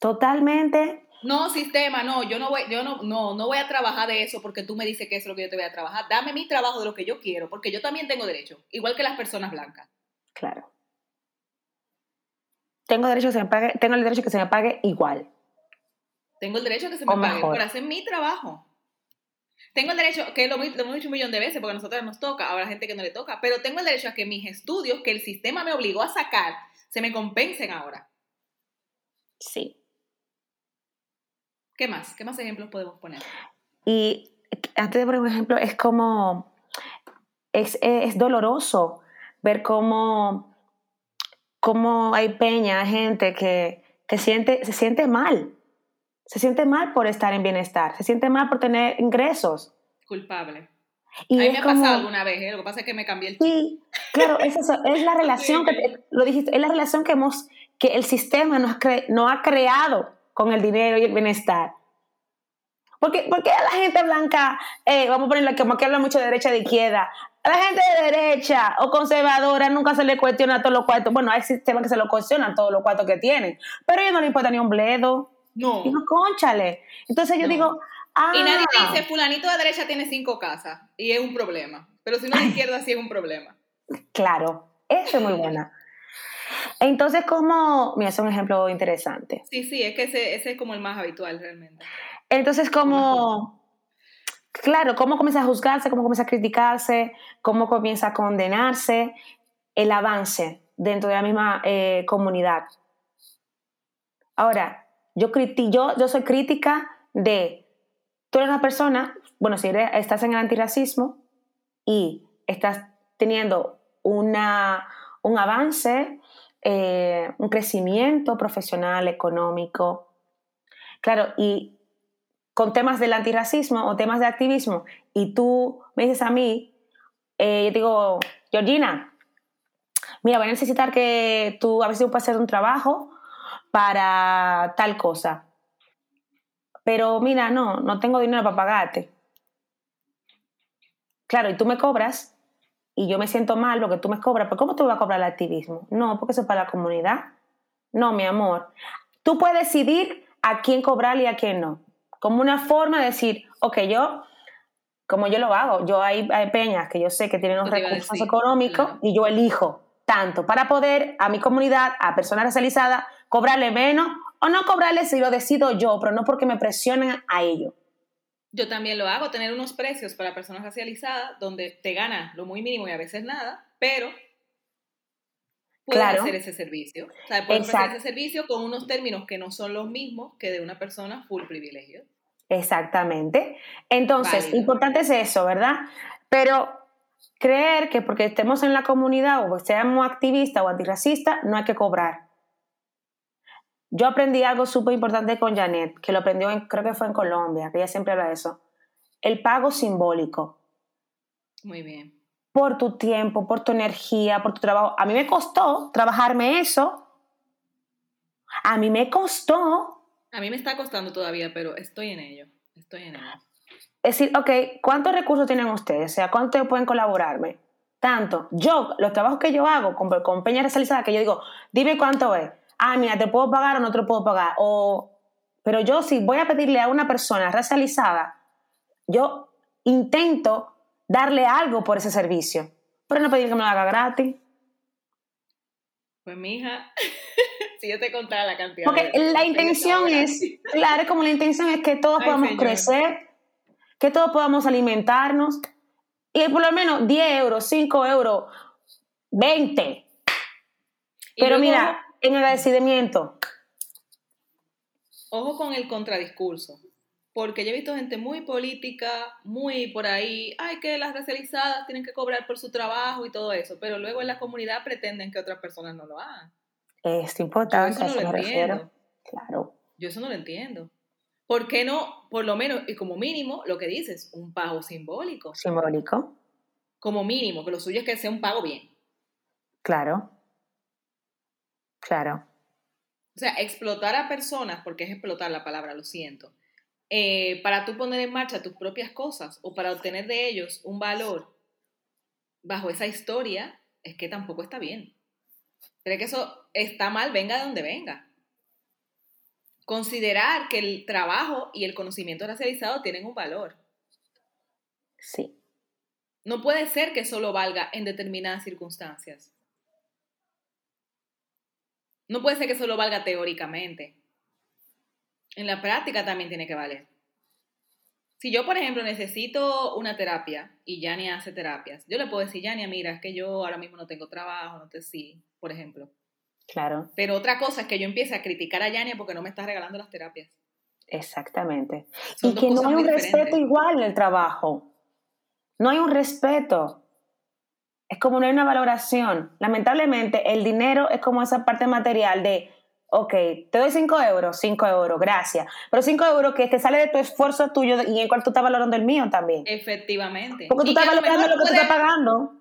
Speaker 1: Totalmente
Speaker 2: no, sistema, no, yo no voy, yo no, no, no voy a trabajar de eso porque tú me dices que es lo que yo te voy a trabajar. Dame mi trabajo de lo que yo quiero, porque yo también tengo derecho, igual que las personas blancas.
Speaker 1: Claro. Tengo derecho que se me pague, tengo el derecho que se me pague igual.
Speaker 2: Tengo el derecho a que se me pague por hacer mi trabajo. Tengo el derecho, que lo, lo, hemos dicho un millón de veces porque a nosotros nos toca, ahora gente que no le toca, pero tengo el derecho a que mis estudios, que el sistema me obligó a sacar, se me compensen ahora.
Speaker 1: Sí.
Speaker 2: ¿Qué más? ¿Qué más ejemplos podemos poner?
Speaker 1: Y antes de poner un ejemplo, es como, es, es doloroso ver cómo cómo hay peña, gente que, que siente, se siente mal. Se siente mal por estar en bienestar, se siente mal por tener ingresos.
Speaker 2: Culpable. Y a mí me ha pasado alguna vez, ¿eh? lo que pasa es que me cambié el
Speaker 1: Sí, claro, es, eso, es la relación que, lo dijiste, es la relación que hemos, que el sistema nos, no ha creado con el dinero y el bienestar. Porque, porque a la gente blanca, eh, vamos a ponerla como que habla mucho de derecha de izquierda, a la gente de derecha o conservadora nunca se le cuestiona todos los cuartos. Bueno, hay sistemas que se lo cuestionan todos los cuartos que tienen, pero a ellos no le importa ni un bledo. No. Digo, conchale. Entonces yo digo, ah.
Speaker 2: Y nadie te dice, fulanito de derecha tiene cinco casas y es un problema. Pero si no de izquierda sí es un problema.
Speaker 1: Claro, eso es muy buena. Entonces, ¿cómo? Mira, es un ejemplo interesante.
Speaker 2: Sí, sí, es que ese, ese es como el más habitual realmente.
Speaker 1: Entonces, ¿cómo...? claro, cómo comienza a juzgarse, cómo comienza a criticarse, cómo comienza a condenarse el avance dentro de la misma eh, comunidad. Ahora, yo, yo, yo soy crítica de, tú eres una persona, bueno, si estás en el antirracismo y estás teniendo una, un avance, eh, un crecimiento profesional, económico, claro, y con temas del antirracismo o temas de activismo y tú me dices a mí, eh, yo digo, Georgina, mira, voy a necesitar que tú a veces puedas hacer un trabajo para tal cosa. Pero mira, no, no tengo dinero para pagarte. Claro, y tú me cobras y yo me siento mal lo que tú me cobras, pero ¿cómo tú vas a cobrar el activismo? No, porque eso es para la comunidad. No, mi amor. Tú puedes decidir a quién cobrarle y a quién no como una forma de decir, ok, yo, como yo lo hago, yo hay, hay peñas que yo sé que tienen unos recursos económicos y yo elijo tanto para poder a mi comunidad, a personas racializadas, cobrarle menos o no cobrarle si lo decido yo, pero no porque me presionen a ello.
Speaker 2: Yo también lo hago, tener unos precios para personas racializadas donde te gana lo muy mínimo y a veces nada, pero puedes hacer ese servicio. O sea, puedes hacer ese servicio con unos términos que no son los mismos que de una persona full privilegio.
Speaker 1: Exactamente. Entonces, importante es eso, ¿verdad? Pero creer que porque estemos en la comunidad o seamos activistas o antirracistas, no hay que cobrar. Yo aprendí algo súper importante con Janet, que lo aprendió, en, creo que fue en Colombia, que ella siempre habla de eso. El pago simbólico.
Speaker 2: Muy bien.
Speaker 1: Por tu tiempo, por tu energía, por tu trabajo. A mí me costó trabajarme eso. A mí me costó
Speaker 2: a mí me está costando todavía, pero estoy en ello. Estoy en ello.
Speaker 1: Es decir, ok, ¿cuántos recursos tienen ustedes? O sea, ¿cuántos pueden colaborarme? Tanto. Yo, los trabajos que yo hago con, con Peña Realizada, que yo digo, dime cuánto es. Ah, mira, te puedo pagar o no te puedo pagar. O, pero yo si voy a pedirle a una persona racializada, yo intento darle algo por ese servicio. Pero no pedir que me lo haga gratis.
Speaker 2: Pues mi hija, si yo te contara la cantidad.
Speaker 1: Porque la intención es, claro, como la intención es que todos podamos crecer, que todos podamos alimentarnos, y por lo menos 10 euros, 5 euros, 20. Pero mira, en agradecimiento.
Speaker 2: Ojo con el contradiscurso. Porque yo he visto gente muy política, muy por ahí, ay, que las racializadas tienen que cobrar por su trabajo y todo eso, pero luego en la comunidad pretenden que otras personas no lo hagan.
Speaker 1: Es importante,
Speaker 2: yo eso no lo entiendo. Claro. Yo eso no lo entiendo. ¿Por qué no, por lo menos, y como mínimo, lo que dices, un pago simbólico?
Speaker 1: Simbólico.
Speaker 2: Como mínimo, que lo suyo es que sea un pago bien.
Speaker 1: Claro. Claro.
Speaker 2: O sea, explotar a personas, porque es explotar la palabra, lo siento, eh, para tú poner en marcha tus propias cosas o para obtener de ellos un valor bajo esa historia, es que tampoco está bien. Creo que eso está mal, venga de donde venga. Considerar que el trabajo y el conocimiento racializado tienen un valor.
Speaker 1: Sí.
Speaker 2: No puede ser que solo valga en determinadas circunstancias. No puede ser que solo valga teóricamente en la práctica también tiene que valer. Si yo, por ejemplo, necesito una terapia y Yania hace terapias, yo le puedo decir, Yania, mira, es que yo ahora mismo no tengo trabajo, no te sí, por ejemplo.
Speaker 1: Claro.
Speaker 2: Pero otra cosa es que yo empiece a criticar a Yania porque no me está regalando las terapias.
Speaker 1: Exactamente. y que no hay un respeto igual en el trabajo. No hay un respeto. Es como no hay una valoración. Lamentablemente, el dinero es como esa parte material de, ok, te doy 5 euros, 5 euros, gracias. Pero 5 euros que te sale de tu esfuerzo tuyo y en cual tú estás valorando el mío también.
Speaker 2: Efectivamente.
Speaker 1: Porque tú estás valorando lo que tú estás pagando.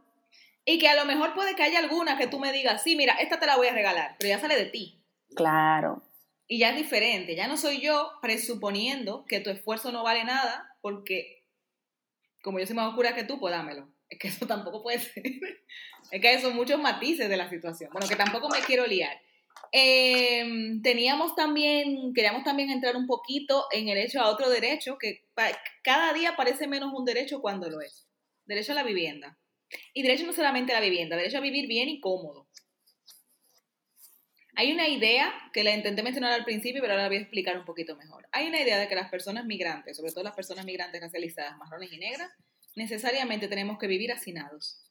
Speaker 2: Y que a lo mejor puede que haya alguna que tú me digas, sí, mira, esta te la voy a regalar, pero ya sale de ti.
Speaker 1: Claro.
Speaker 2: Y ya es diferente. Ya no soy yo presuponiendo que tu esfuerzo no vale nada porque, como yo soy más oscura que tú, pues dámelo. Es que eso tampoco puede ser. es que hay son muchos matices de la situación. Bueno, que tampoco me quiero liar. Em, teníamos también, queríamos también entrar un poquito en el hecho a otro derecho que cada día parece menos un derecho cuando lo es. Derecho a la vivienda. Y derecho no solamente a la vivienda, derecho a vivir bien y cómodo. Hay una idea que la intenté mencionar al principio, pero ahora la voy a explicar un poquito mejor. Hay una idea de que las personas migrantes, sobre todo las personas migrantes racializadas, marrones y negras, necesariamente tenemos que vivir hacinados.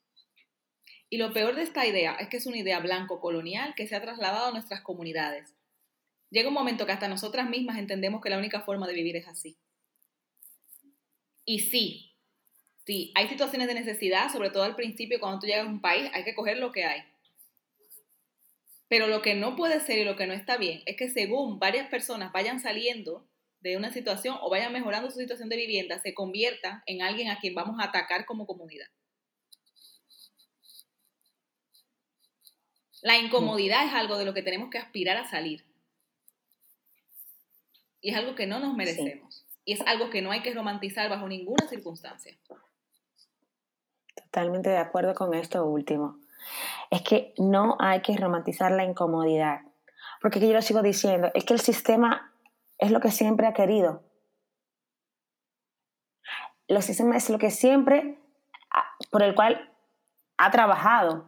Speaker 2: Y lo peor de esta idea es que es una idea blanco-colonial que se ha trasladado a nuestras comunidades. Llega un momento que hasta nosotras mismas entendemos que la única forma de vivir es así. Y sí, sí, hay situaciones de necesidad, sobre todo al principio cuando tú llegas a un país, hay que coger lo que hay. Pero lo que no puede ser y lo que no está bien es que según varias personas vayan saliendo de una situación o vayan mejorando su situación de vivienda, se convierta en alguien a quien vamos a atacar como comunidad. La incomodidad es algo de lo que tenemos que aspirar a salir. Y es algo que no nos merecemos. Y es algo que no hay que romantizar bajo ninguna circunstancia.
Speaker 1: Totalmente de acuerdo con esto último. Es que no hay que romantizar la incomodidad. Porque yo lo sigo diciendo, es que el sistema es lo que siempre ha querido. El sistema es lo que siempre, por el cual ha trabajado.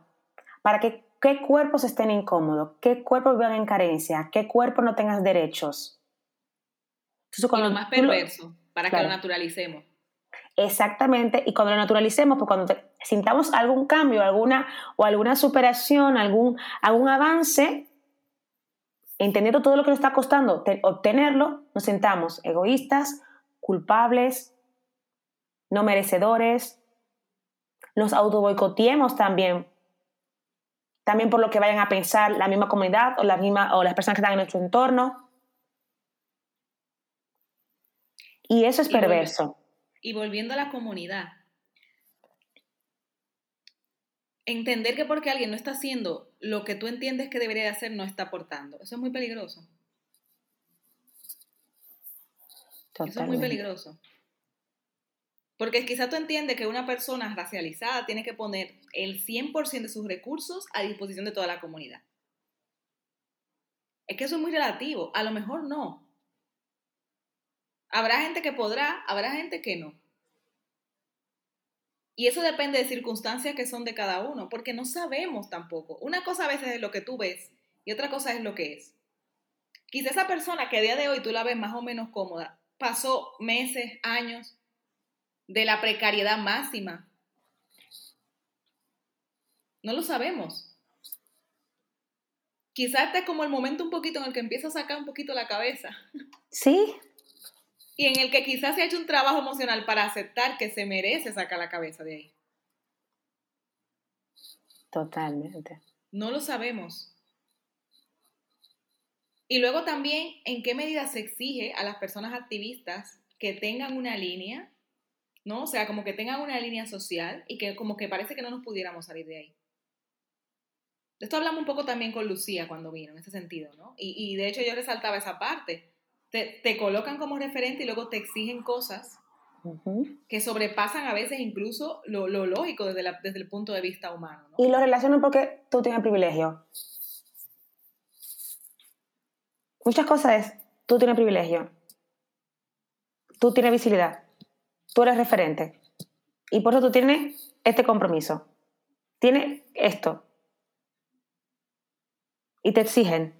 Speaker 1: Para que qué cuerpos estén incómodos, qué cuerpos vivan en carencia, qué cuerpo no tengas derechos.
Speaker 2: Entonces, y lo más perverso, para que lo naturalicemos.
Speaker 1: Exactamente, y cuando lo naturalicemos, pues cuando sintamos algún cambio, alguna o alguna superación, algún, algún avance, entendiendo todo lo que nos está costando obtenerlo, nos sentamos egoístas, culpables, no merecedores, nos auto boicoteemos también también por lo que vayan a pensar la misma comunidad o, la misma, o las personas que están en nuestro entorno. Y eso es perverso.
Speaker 2: Y volviendo a la comunidad, entender que porque alguien no está haciendo lo que tú entiendes que debería de hacer, no está aportando. Eso es muy peligroso. Eso es muy peligroso. Porque quizá tú entiendes que una persona racializada tiene que poner el 100% de sus recursos a disposición de toda la comunidad. Es que eso es muy relativo. A lo mejor no. Habrá gente que podrá, habrá gente que no. Y eso depende de circunstancias que son de cada uno, porque no sabemos tampoco. Una cosa a veces es lo que tú ves y otra cosa es lo que es. Quizá esa persona que a día de hoy tú la ves más o menos cómoda, pasó meses, años de la precariedad máxima? No lo sabemos. Quizás este es como el momento un poquito en el que empieza a sacar un poquito la cabeza.
Speaker 1: Sí.
Speaker 2: Y en el que quizás se ha hecho un trabajo emocional para aceptar que se merece sacar la cabeza de ahí.
Speaker 1: Totalmente.
Speaker 2: No lo sabemos. Y luego también, ¿en qué medida se exige a las personas activistas que tengan una línea ¿no? O sea, como que tengan una línea social y que como que parece que no nos pudiéramos salir de ahí. De esto hablamos un poco también con Lucía cuando vino, en ese sentido, ¿no? Y, de hecho yo resaltaba esa parte. Te, colocan como referente y luego te exigen cosas que sobrepasan a veces incluso lo, lógico desde, desde, el punto de vista humano.
Speaker 1: Y lo relacionan porque tú tienes privilegio. Muchas cosas es, tú tienes privilegio. Tú tienes visibilidad tú eres referente. Y por eso tú tienes este compromiso. Tienes esto. Y te exigen.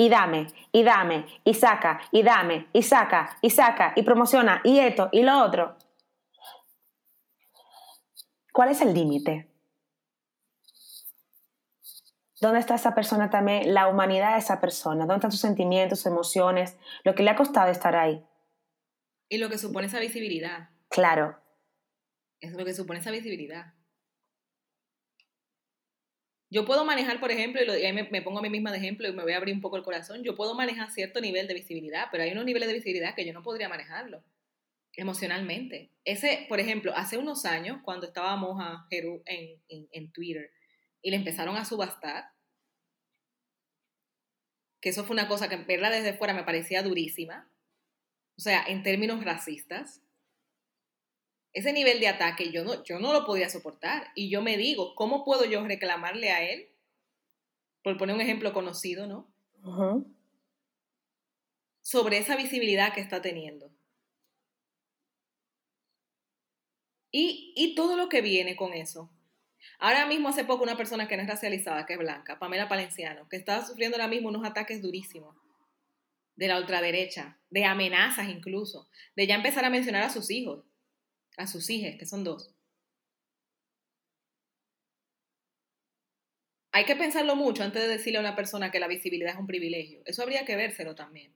Speaker 1: Y dame, y dame, y saca, y dame, y saca, y saca, y promociona, y esto, y lo otro. ¿Cuál es el límite? ¿Dónde está esa persona también? La humanidad de esa persona. ¿Dónde están sus sentimientos, sus emociones? Lo que le ha costado estar ahí.
Speaker 2: Y lo que supone esa visibilidad.
Speaker 1: Claro.
Speaker 2: Es lo que supone esa visibilidad. Yo puedo manejar, por ejemplo, y, ahí me, pongo a mí misma de ejemplo y me voy a abrir un poco el corazón, yo puedo manejar cierto nivel de visibilidad, pero hay unos niveles de visibilidad que yo no podría manejarlo emocionalmente. Ese, por ejemplo, hace unos años, cuando estábamos a Jeru en, en, en Twitter y le empezaron a subastar, que eso fue una cosa que verla desde fuera me parecía durísima, o sea, en términos racistas, ese nivel de ataque yo no, yo no lo podía soportar. Y yo me digo, ¿cómo puedo yo reclamarle a él? Por poner un ejemplo conocido, ¿no? Sobre esa visibilidad que está teniendo. Y, y, todo lo que viene con eso. Ahora mismo hace poco una persona que no es racializada, que es blanca, Pamela Palenciano, que está sufriendo ahora mismo unos ataques durísimos de la ultraderecha, de amenazas incluso, de ya empezar a mencionar a sus hijos a sus hijas, que son dos. Hay que pensarlo mucho antes de decirle a una persona que la visibilidad es un privilegio. Eso habría que vérselo también.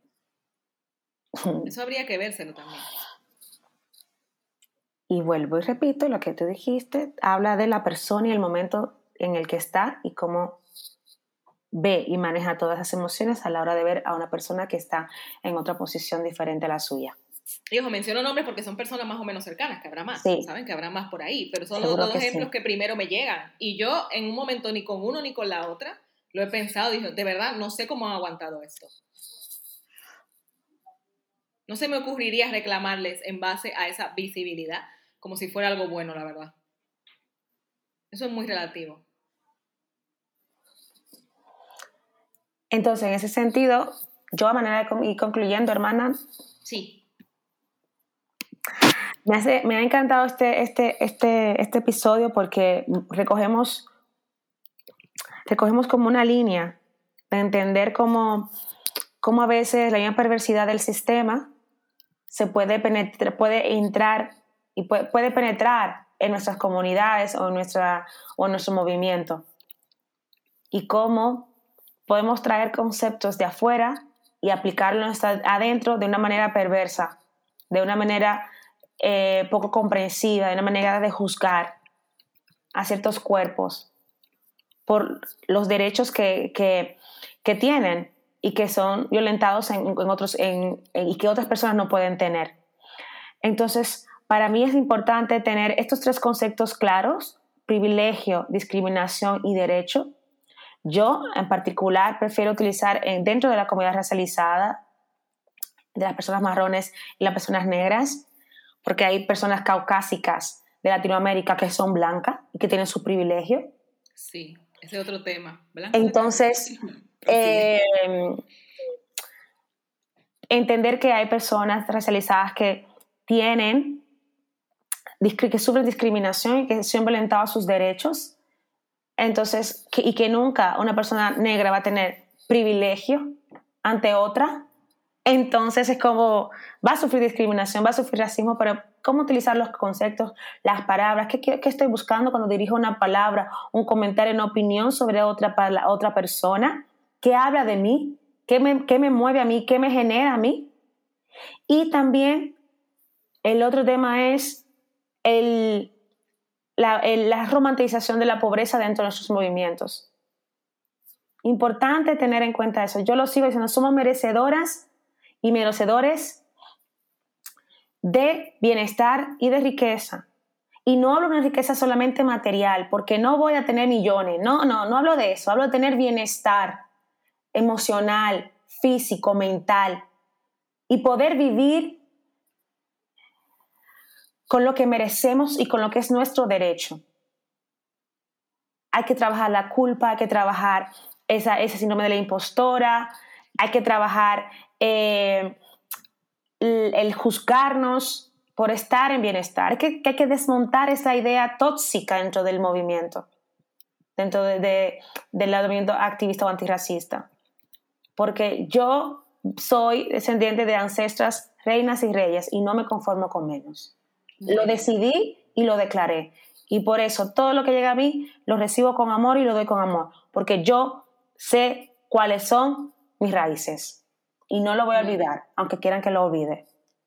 Speaker 2: Eso habría que vérselo también.
Speaker 1: Y vuelvo y repito lo que tú dijiste, habla de la persona y el momento en el que está y cómo ve y maneja todas esas emociones a la hora de ver a una persona que está en otra posición diferente a la suya.
Speaker 2: Ojo, menciono nombres porque son personas más o menos cercanas, que habrá más, ¿saben? Que habrá más por ahí, pero son los dos ejemplos que primero me llegan. Y yo en un momento ni con uno ni con la otra lo he pensado, dije, de verdad, no sé cómo han aguantado esto. No se me ocurriría reclamarles en base a esa visibilidad, como si fuera algo bueno, la verdad. Eso es muy relativo.
Speaker 1: Entonces, en ese sentido, yo a manera de ir concluyendo, hermana.
Speaker 2: Sí.
Speaker 1: Me, ha encantado este, este, este, este episodio porque recogemos, recogemos como una línea de entender cómo, a veces la misma perversidad del sistema se puede, penetrar, puede entrar y puede, penetrar en nuestras comunidades o en, o en nuestro movimiento. Y cómo podemos traer conceptos de afuera y aplicarlos adentro de una manera perversa, de una manera eh, poco comprensiva, de una manera de juzgar a ciertos cuerpos por los derechos que, que, tienen y que son violentados en, otros, y que otras personas no pueden tener. Entonces, para mí es importante tener estos tres conceptos claros, privilegio, discriminación y derecho. Yo, en particular, prefiero utilizar dentro de la comunidad racializada, de las personas marrones y las personas negras, porque hay personas caucásicas de Latinoamérica que son blancas y que tienen su privilegio.
Speaker 2: Sí, ese es otro tema.
Speaker 1: Entonces, eh, entender que hay personas racializadas que tienen, que sufren discriminación y que son violentados sus derechos. Entonces, y que nunca una persona negra va a tener privilegio ante otra, entonces es como, va a sufrir discriminación, va a sufrir racismo, pero ¿cómo utilizar los conceptos, las palabras? ¿Qué, estoy buscando cuando dirijo una palabra, un comentario, una opinión sobre otra, otra persona? ¿Qué habla de mí? ¿Qué me, ¿Qué me mueve a mí? ¿Qué me genera a mí? Y también el otro tema es el, la, la romantización de la pobreza dentro de nuestros movimientos. Importante tener en cuenta eso. Yo lo sigo diciendo, somos merecedoras y merecedores de bienestar y de riqueza. Y no hablo de una riqueza solamente material, porque no voy a tener millones. No, no, no hablo de eso. Hablo de tener bienestar emocional, físico, mental. Y poder vivir con lo que merecemos y con lo que es nuestro derecho. Hay que trabajar la culpa, hay que trabajar ese síndrome de la impostora, hay que trabajar eh, el, juzgarnos por estar en bienestar. Que, hay que desmontar esa idea tóxica dentro del movimiento, dentro de, del movimiento activista o antirracista. Porque yo soy descendiente de ancestras, reinas y reyes, y no me conformo con menos. Lo decidí y lo declaré. Y por eso todo lo que llega a mí lo recibo con amor y lo doy con amor, porque yo sé cuáles son mis raíces. Y no lo voy a olvidar, aunque quieran que lo olvide.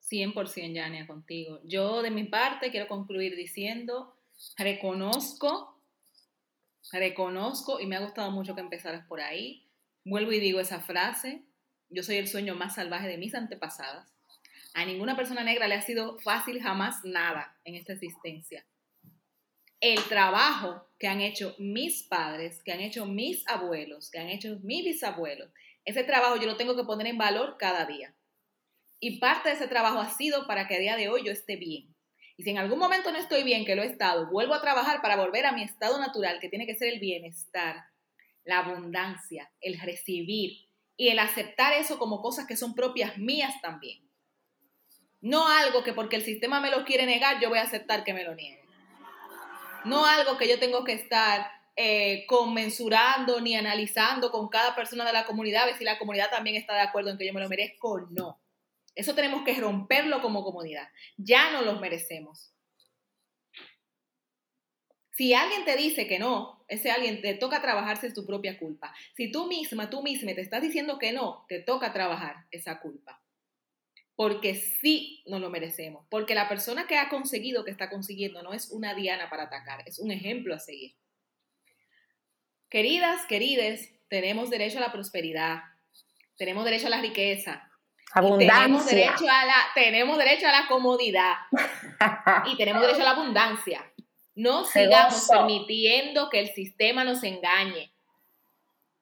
Speaker 2: 100% Yania, contigo. Yo de mi parte quiero concluir diciendo, reconozco reconozco y me ha gustado mucho que empezaras por ahí. Vuelvo y digo esa frase, yo soy el sueño más salvaje de mis antepasadas. A ninguna persona negra le ha sido fácil jamás nada en esta existencia. El trabajo que han hecho mis padres, que han hecho mis abuelos, que han hecho mis bisabuelos, ese trabajo yo lo tengo que poner en valor cada día. Y parte de ese trabajo ha sido para que a día de hoy yo esté bien. Y si en algún momento no estoy bien, que lo he estado, vuelvo a trabajar para volver a mi estado natural, que tiene que ser el bienestar, la abundancia, el recibir y el aceptar eso como cosas que son propias mías también. No algo que porque el sistema me lo quiere negar, yo voy a aceptar que me lo niegue. No algo que yo tengo que estar eh, conmensurando ni analizando con cada persona de la comunidad, a ver si la comunidad también está de acuerdo en que yo me lo merezco o no. Eso tenemos que romperlo como comunidad. Ya no los merecemos. Si alguien te dice que no, ese alguien te toca trabajarse es tu propia culpa. Si tú misma, tú misma te estás diciendo que no, te toca trabajar esa culpa. Porque sí nos lo merecemos. Porque la persona que ha conseguido, que está consiguiendo, no es una diana para atacar, es un ejemplo a seguir. Queridas, querides, tenemos derecho a la prosperidad, tenemos derecho a la riqueza, Abundancia. Tenemos derecho, a la, tenemos derecho a la comodidad y tenemos derecho a la abundancia. No sigamos permitiendo que el sistema nos engañe.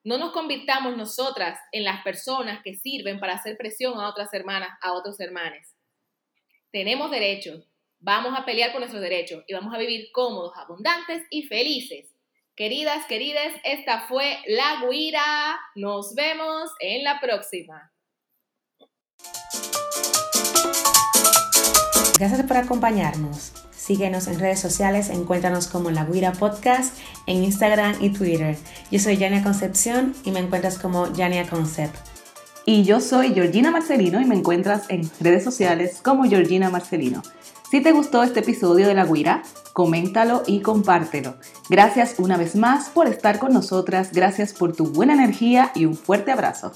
Speaker 2: No nos convirtamos nosotras en las personas que sirven para hacer presión a otras hermanas, a otros hermanos. Tenemos derechos, vamos a pelear por nuestros derechos y vamos a vivir cómodos, abundantes y felices. Queridas, queridas, esta fue La Guira. Nos vemos en la próxima.
Speaker 1: Gracias por acompañarnos. Síguenos en redes sociales, encuéntranos como La Guira Podcast en Instagram y Twitter. Yo soy Yania Concepción y me encuentras como Yania Concept.
Speaker 3: Y yo soy Georgina Marcelino y me encuentras en redes sociales como Georgina Marcelino. Si te gustó este episodio de La Guira, coméntalo y compártelo. Gracias una vez más por estar con nosotras, gracias por tu buena energía y un fuerte abrazo.